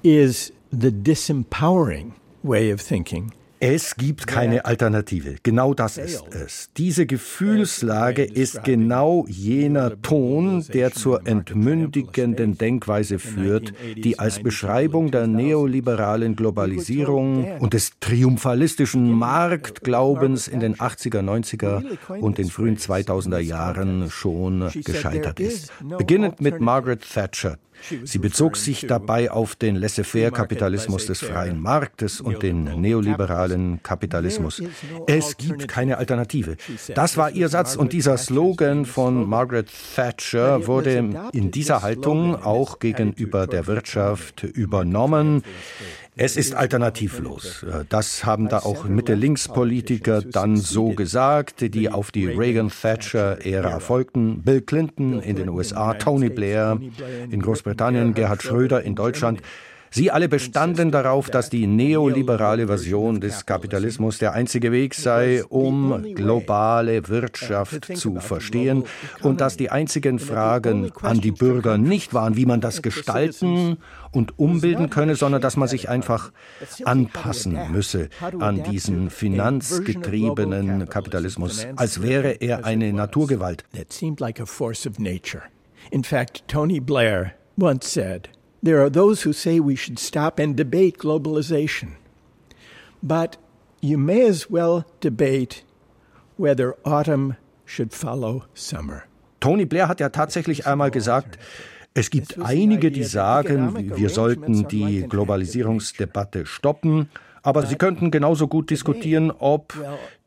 is the disempowering way of thinking es gibt keine Alternative. Genau das ist es. Diese Gefühlslage ist genau jener Ton, der zur entmündigenden Denkweise führt, die als Beschreibung der neoliberalen Globalisierung und des triumphalistischen Marktglaubens in den 80er, 90er und den frühen 2000er Jahren schon gescheitert ist. Beginnend mit Margaret Thatcher, Sie bezog sich dabei auf den Laissez-faire-Kapitalismus des freien Marktes und den neoliberalen Kapitalismus. Es gibt keine Alternative. Das war ihr Satz und dieser Slogan von Margaret Thatcher wurde in dieser Haltung auch gegenüber der Wirtschaft übernommen. Es ist alternativlos. Das haben da auch Mitte-Links-Politiker dann so gesagt, die auf die Reagan-Thatcher-Ära folgten. Bill Clinton in den USA, Tony Blair in Großbritannien, Gerhard Schröder in Deutschland. Sie alle bestanden darauf, dass die neoliberale Version des Kapitalismus der einzige Weg sei, um globale Wirtschaft zu verstehen und dass die einzigen Fragen an die Bürger nicht waren, wie man das gestalten und umbilden könne, sondern dass man sich einfach anpassen müsse an diesen finanzgetriebenen Kapitalismus, als wäre er eine Naturgewalt. In fact, Tony Blair once said, There are those who say we should stop and debate globalization. But you may as well debate whether autumn should follow summer. Tony Blair hat ja tatsächlich einmal gesagt, es gibt einige, die sagen, wir sollten die Globalisierungsdebatte stoppen, aber sie könnten genauso gut diskutieren, ob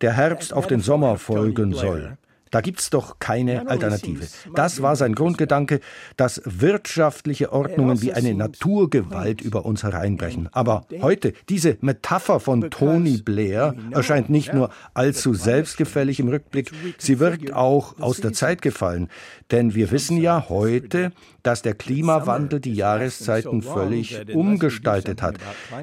der Herbst auf den Sommer folgen soll. Da gibt's doch keine Alternative. Das war sein Grundgedanke, dass wirtschaftliche Ordnungen wie eine Naturgewalt über uns hereinbrechen. Aber heute, diese Metapher von Tony Blair erscheint nicht nur allzu selbstgefällig im Rückblick, sie wirkt auch aus der Zeit gefallen. Denn wir wissen ja heute, dass der Klimawandel die Jahreszeiten völlig umgestaltet hat.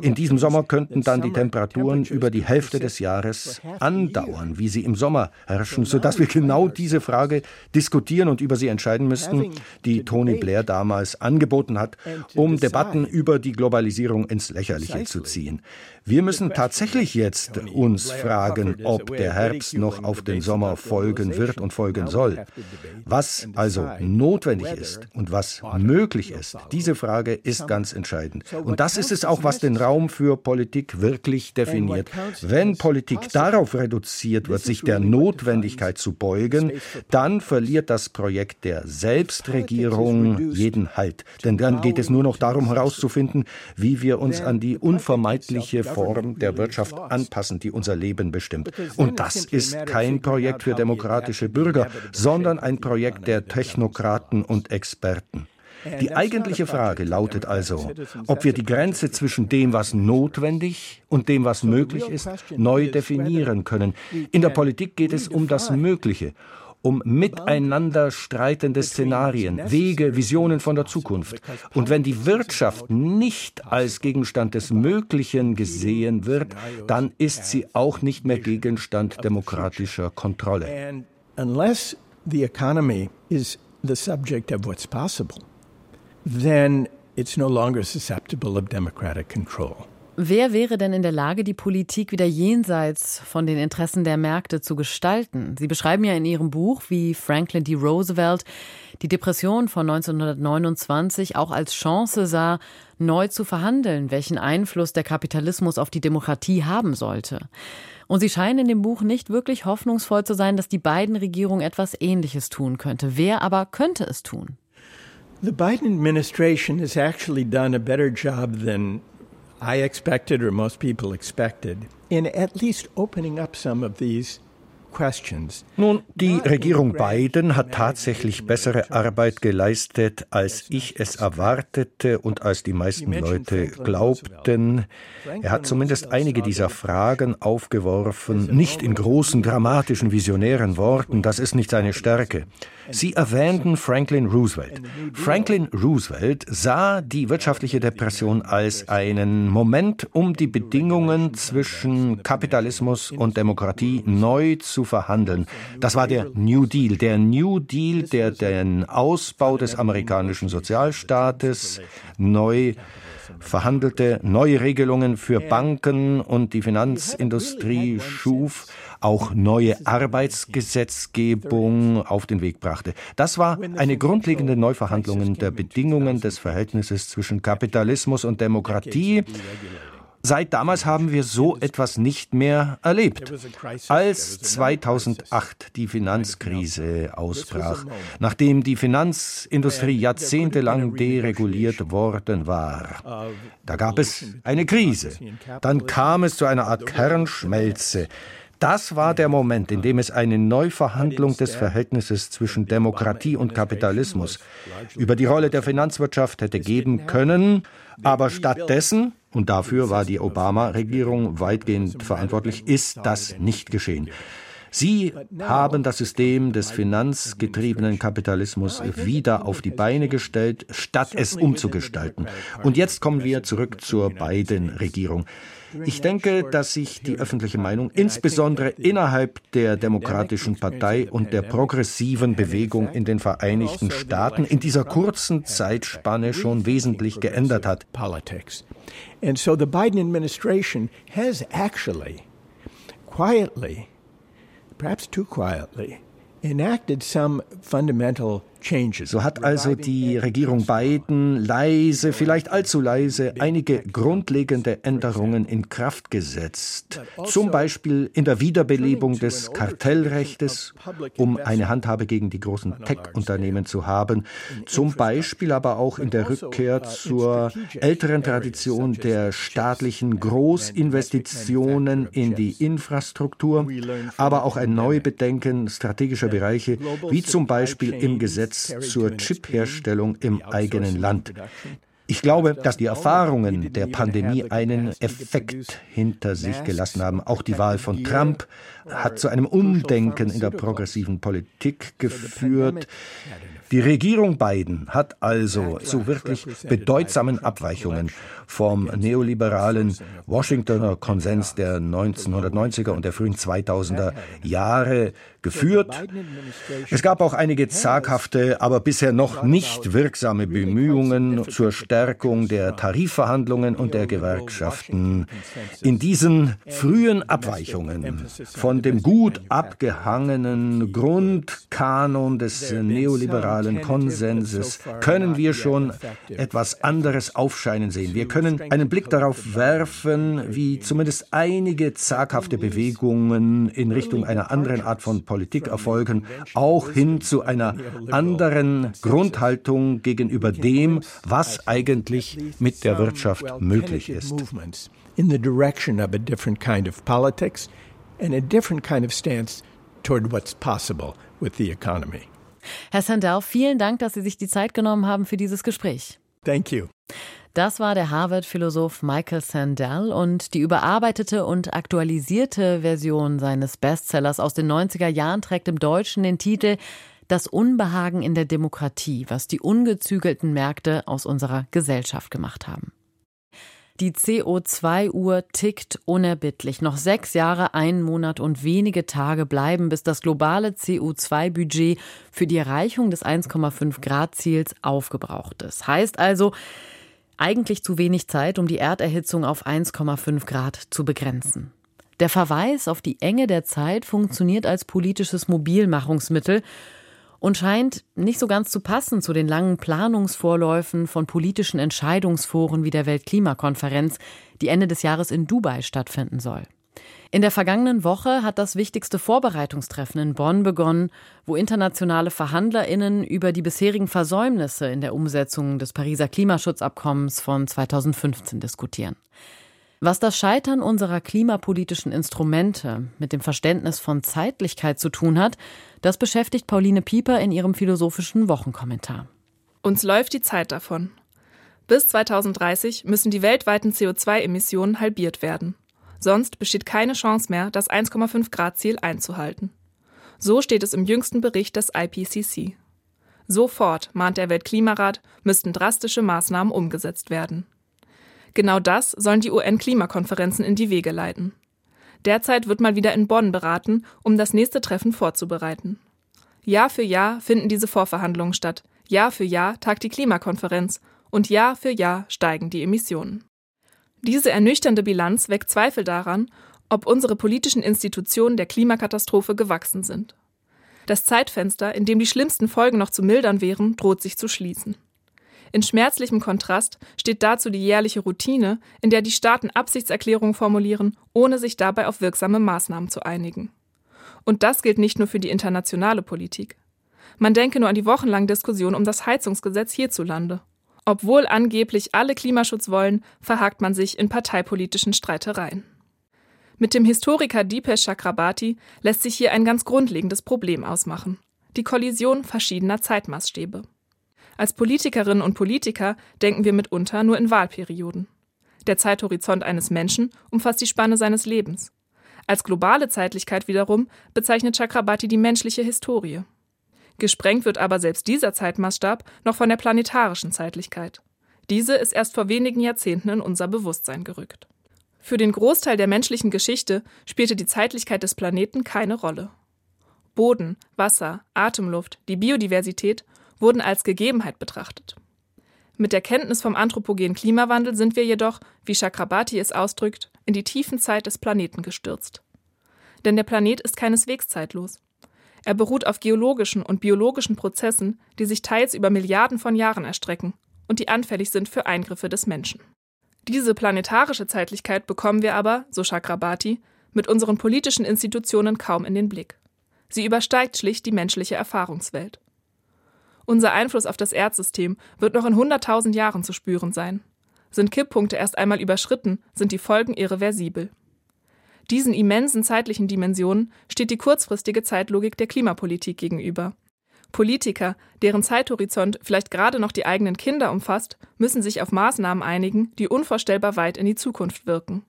In diesem Sommer könnten dann die Temperaturen über die Hälfte des Jahres andauern, wie sie im Sommer herrschen, sodass wir genau diese Frage diskutieren und über sie entscheiden müssten, die Tony Blair damals angeboten hat, um Debatten über die Globalisierung ins Lächerliche zu ziehen. Wir müssen tatsächlich jetzt uns fragen, ob der Herbst noch auf den Sommer folgen wird und folgen soll. Was also notwendig ist und was möglich ist, diese Frage ist ganz entscheidend. Und das ist es auch, was den Raum für Politik wirklich definiert. Wenn Politik darauf reduziert wird, sich der Notwendigkeit zu beugen, dann verliert das Projekt der Selbstregierung jeden Halt. Denn dann geht es nur noch darum herauszufinden, wie wir uns an die unvermeidliche Form der Wirtschaft anpassen, die unser Leben bestimmt. Und das ist kein Projekt für demokratische Bürger, sondern ein Projekt der Technokraten und Experten. Die eigentliche Frage lautet also, ob wir die Grenze zwischen dem, was notwendig und dem, was möglich ist, neu definieren können. In der Politik geht es um das Mögliche, um miteinander streitende Szenarien, Wege, Visionen von der Zukunft. Und wenn die Wirtschaft nicht als Gegenstand des Möglichen gesehen wird, dann ist sie auch nicht mehr Gegenstand demokratischer Kontrolle. Unless the economy is the subject of what's possible, then it's no longer susceptible of democratic control. Wer wäre denn in der Lage, die Politik wieder jenseits von den Interessen der Märkte zu gestalten? Sie beschreiben ja in Ihrem Buch, wie Franklin D. Roosevelt die Depression von 1929 auch als Chance sah, neu zu verhandeln, welchen Einfluss der Kapitalismus auf die Demokratie haben sollte. Und Sie scheinen in dem Buch nicht wirklich hoffnungsvoll zu sein, dass die beiden Regierungen etwas Ähnliches tun könnte. Wer aber könnte es tun? The Biden administration has actually done a better job than I expected or most people expected in at least opening up some of these nun, die Regierung Biden hat tatsächlich bessere Arbeit geleistet, als ich es erwartete und als die meisten Leute glaubten. Er hat zumindest einige dieser Fragen aufgeworfen, nicht in großen, dramatischen, visionären Worten, das ist nicht seine Stärke. Sie erwähnten Franklin Roosevelt. Franklin Roosevelt sah die wirtschaftliche Depression als einen Moment, um die Bedingungen zwischen Kapitalismus und Demokratie neu zu verhandeln. Das war der New Deal. Der New Deal, der den Ausbau des amerikanischen Sozialstaates neu verhandelte, neue Regelungen für Banken und die Finanzindustrie schuf auch neue Arbeitsgesetzgebung auf den Weg brachte. Das war eine grundlegende Neuverhandlung der Bedingungen des Verhältnisses zwischen Kapitalismus und Demokratie. Seit damals haben wir so etwas nicht mehr erlebt. Als 2008 die Finanzkrise ausbrach, nachdem die Finanzindustrie jahrzehntelang dereguliert worden war, da gab es eine Krise. Dann kam es zu einer Art Kernschmelze. Das war der Moment, in dem es eine Neuverhandlung des Verhältnisses zwischen Demokratie und Kapitalismus über die Rolle der Finanzwirtschaft hätte geben können, aber stattdessen, und dafür war die Obama-Regierung weitgehend verantwortlich, ist das nicht geschehen. Sie haben das System des finanzgetriebenen Kapitalismus wieder auf die Beine gestellt, statt es umzugestalten. Und jetzt kommen wir zurück zur Biden-Regierung. Ich denke, dass sich die öffentliche Meinung insbesondere innerhalb der Demokratischen Partei und der progressiven Bewegung in den Vereinigten Staaten in dieser kurzen Zeitspanne schon wesentlich geändert hat. And so the Biden administration has actually quietly, perhaps too quietly, enacted some fundamental so hat also die Regierung Biden leise, vielleicht allzu leise, einige grundlegende Änderungen in Kraft gesetzt. Zum Beispiel in der Wiederbelebung des Kartellrechtes, um eine Handhabe gegen die großen Tech-Unternehmen zu haben. Zum Beispiel aber auch in der Rückkehr zur älteren Tradition der staatlichen Großinvestitionen in die Infrastruktur, aber auch ein Neubedenken strategischer Bereiche, wie zum Beispiel im Gesetz Gesetz zur Chipherstellung im eigenen Land. Ich glaube, dass die Erfahrungen der Pandemie einen Effekt hinter sich gelassen haben. Auch die Wahl von Trump hat zu einem Umdenken in der progressiven Politik geführt. Die Regierung Biden hat also zu wirklich bedeutsamen Abweichungen vom neoliberalen Washingtoner Konsens der 1990er und der frühen 2000er Jahre geführt. Es gab auch einige zaghafte, aber bisher noch nicht wirksame Bemühungen zur Stärkung der Tarifverhandlungen und der Gewerkschaften. In diesen frühen Abweichungen von dem gut abgehangenen Grundkanon des neoliberalen Konsenses können wir schon etwas anderes aufscheinen sehen. Wir können einen Blick darauf werfen, wie zumindest einige zaghafte Bewegungen in Richtung einer anderen Art von Politik erfolgen, auch hin zu einer anderen Grundhaltung gegenüber dem, was eigentlich mit der Wirtschaft möglich ist. In the direction of a different kind of politics and a different kind of stance toward what's possible with the economy. Herr Sandel, vielen Dank, dass Sie sich die Zeit genommen haben für dieses Gespräch. Thank you. Das war der Harvard-Philosoph Michael Sandel und die überarbeitete und aktualisierte Version seines Bestsellers aus den 90er Jahren trägt im Deutschen den Titel Das Unbehagen in der Demokratie, was die ungezügelten Märkte aus unserer Gesellschaft gemacht haben. Die CO2-Uhr tickt unerbittlich. Noch sechs Jahre, ein Monat und wenige Tage bleiben, bis das globale CO2-Budget für die Erreichung des 1,5 Grad-Ziels aufgebraucht ist. Heißt also, eigentlich zu wenig Zeit, um die Erderhitzung auf 1,5 Grad zu begrenzen. Der Verweis auf die Enge der Zeit funktioniert als politisches Mobilmachungsmittel und scheint nicht so ganz zu passen zu den langen Planungsvorläufen von politischen Entscheidungsforen wie der Weltklimakonferenz, die Ende des Jahres in Dubai stattfinden soll. In der vergangenen Woche hat das wichtigste Vorbereitungstreffen in Bonn begonnen, wo internationale Verhandlerinnen über die bisherigen Versäumnisse in der Umsetzung des Pariser Klimaschutzabkommens von 2015 diskutieren. Was das Scheitern unserer klimapolitischen Instrumente mit dem Verständnis von Zeitlichkeit zu tun hat, das beschäftigt Pauline Pieper in ihrem philosophischen Wochenkommentar. Uns läuft die Zeit davon. Bis 2030 müssen die weltweiten CO2-Emissionen halbiert werden. Sonst besteht keine Chance mehr, das 1,5 Grad Ziel einzuhalten. So steht es im jüngsten Bericht des IPCC. Sofort, mahnt der Weltklimarat, müssten drastische Maßnahmen umgesetzt werden. Genau das sollen die UN-Klimakonferenzen in die Wege leiten. Derzeit wird mal wieder in Bonn beraten, um das nächste Treffen vorzubereiten. Jahr für Jahr finden diese Vorverhandlungen statt. Jahr für Jahr tagt die Klimakonferenz und Jahr für Jahr steigen die Emissionen. Diese ernüchternde Bilanz weckt Zweifel daran, ob unsere politischen Institutionen der Klimakatastrophe gewachsen sind. Das Zeitfenster, in dem die schlimmsten Folgen noch zu mildern wären, droht sich zu schließen. In schmerzlichem Kontrast steht dazu die jährliche Routine, in der die Staaten Absichtserklärungen formulieren, ohne sich dabei auf wirksame Maßnahmen zu einigen. Und das gilt nicht nur für die internationale Politik. Man denke nur an die wochenlangen Diskussionen um das Heizungsgesetz hierzulande. Obwohl angeblich alle Klimaschutz wollen, verhakt man sich in parteipolitischen Streitereien. Mit dem Historiker Dipesh Chakrabarti lässt sich hier ein ganz grundlegendes Problem ausmachen. Die Kollision verschiedener Zeitmaßstäbe. Als Politikerinnen und Politiker denken wir mitunter nur in Wahlperioden. Der Zeithorizont eines Menschen umfasst die Spanne seines Lebens. Als globale Zeitlichkeit wiederum bezeichnet Chakrabarti die menschliche Historie. Gesprengt wird aber selbst dieser Zeitmaßstab noch von der planetarischen Zeitlichkeit. Diese ist erst vor wenigen Jahrzehnten in unser Bewusstsein gerückt. Für den Großteil der menschlichen Geschichte spielte die Zeitlichkeit des Planeten keine Rolle. Boden, Wasser, Atemluft, die Biodiversität wurden als Gegebenheit betrachtet. Mit der Kenntnis vom anthropogenen Klimawandel sind wir jedoch, wie Chakrabarti es ausdrückt, in die tiefen Zeit des Planeten gestürzt. Denn der Planet ist keineswegs zeitlos. Er beruht auf geologischen und biologischen Prozessen, die sich teils über Milliarden von Jahren erstrecken und die anfällig sind für Eingriffe des Menschen. Diese planetarische Zeitlichkeit bekommen wir aber, so Chakrabarti, mit unseren politischen Institutionen kaum in den Blick. Sie übersteigt schlicht die menschliche Erfahrungswelt. Unser Einfluss auf das Erdsystem wird noch in 100.000 Jahren zu spüren sein. Sind Kipppunkte erst einmal überschritten, sind die Folgen irreversibel. Diesen immensen zeitlichen Dimensionen steht die kurzfristige Zeitlogik der Klimapolitik gegenüber. Politiker, deren Zeithorizont vielleicht gerade noch die eigenen Kinder umfasst, müssen sich auf Maßnahmen einigen, die unvorstellbar weit in die Zukunft wirken.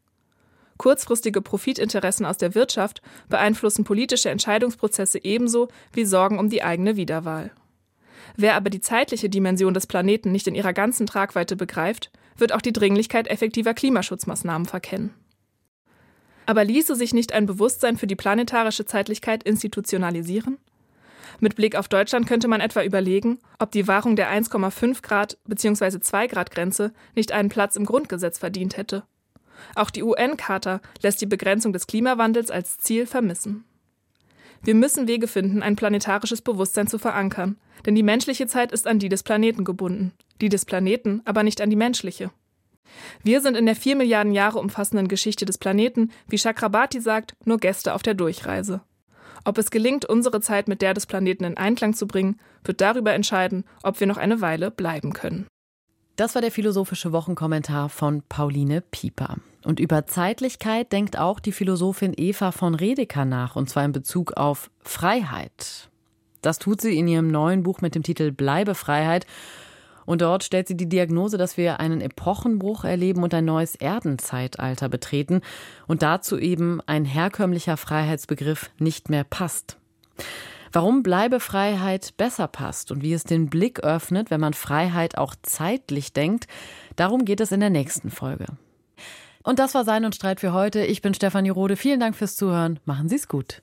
Kurzfristige Profitinteressen aus der Wirtschaft beeinflussen politische Entscheidungsprozesse ebenso wie Sorgen um die eigene Wiederwahl. Wer aber die zeitliche Dimension des Planeten nicht in ihrer ganzen Tragweite begreift, wird auch die Dringlichkeit effektiver Klimaschutzmaßnahmen verkennen. Aber ließe sich nicht ein Bewusstsein für die planetarische Zeitlichkeit institutionalisieren? Mit Blick auf Deutschland könnte man etwa überlegen, ob die Wahrung der 1,5 Grad bzw. 2 Grad Grenze nicht einen Platz im Grundgesetz verdient hätte. Auch die UN-Charta lässt die Begrenzung des Klimawandels als Ziel vermissen. Wir müssen Wege finden, ein planetarisches Bewusstsein zu verankern, denn die menschliche Zeit ist an die des Planeten gebunden, die des Planeten aber nicht an die menschliche. Wir sind in der vier Milliarden Jahre umfassenden Geschichte des Planeten, wie Chakrabarti sagt, nur Gäste auf der Durchreise. Ob es gelingt, unsere Zeit mit der des Planeten in Einklang zu bringen, wird darüber entscheiden, ob wir noch eine Weile bleiben können. Das war der philosophische Wochenkommentar von Pauline Pieper. Und über Zeitlichkeit denkt auch die Philosophin Eva von Redeker nach, und zwar in Bezug auf Freiheit. Das tut sie in ihrem neuen Buch mit dem Titel Bleibe Freiheit. Und dort stellt sie die Diagnose, dass wir einen Epochenbruch erleben und ein neues Erdenzeitalter betreten und dazu eben ein herkömmlicher Freiheitsbegriff nicht mehr passt. Warum Bleibefreiheit besser passt und wie es den Blick öffnet, wenn man Freiheit auch zeitlich denkt, darum geht es in der nächsten Folge. Und das war Sein und Streit für heute. Ich bin Stefanie Rode. Vielen Dank fürs Zuhören. Machen Sie es gut.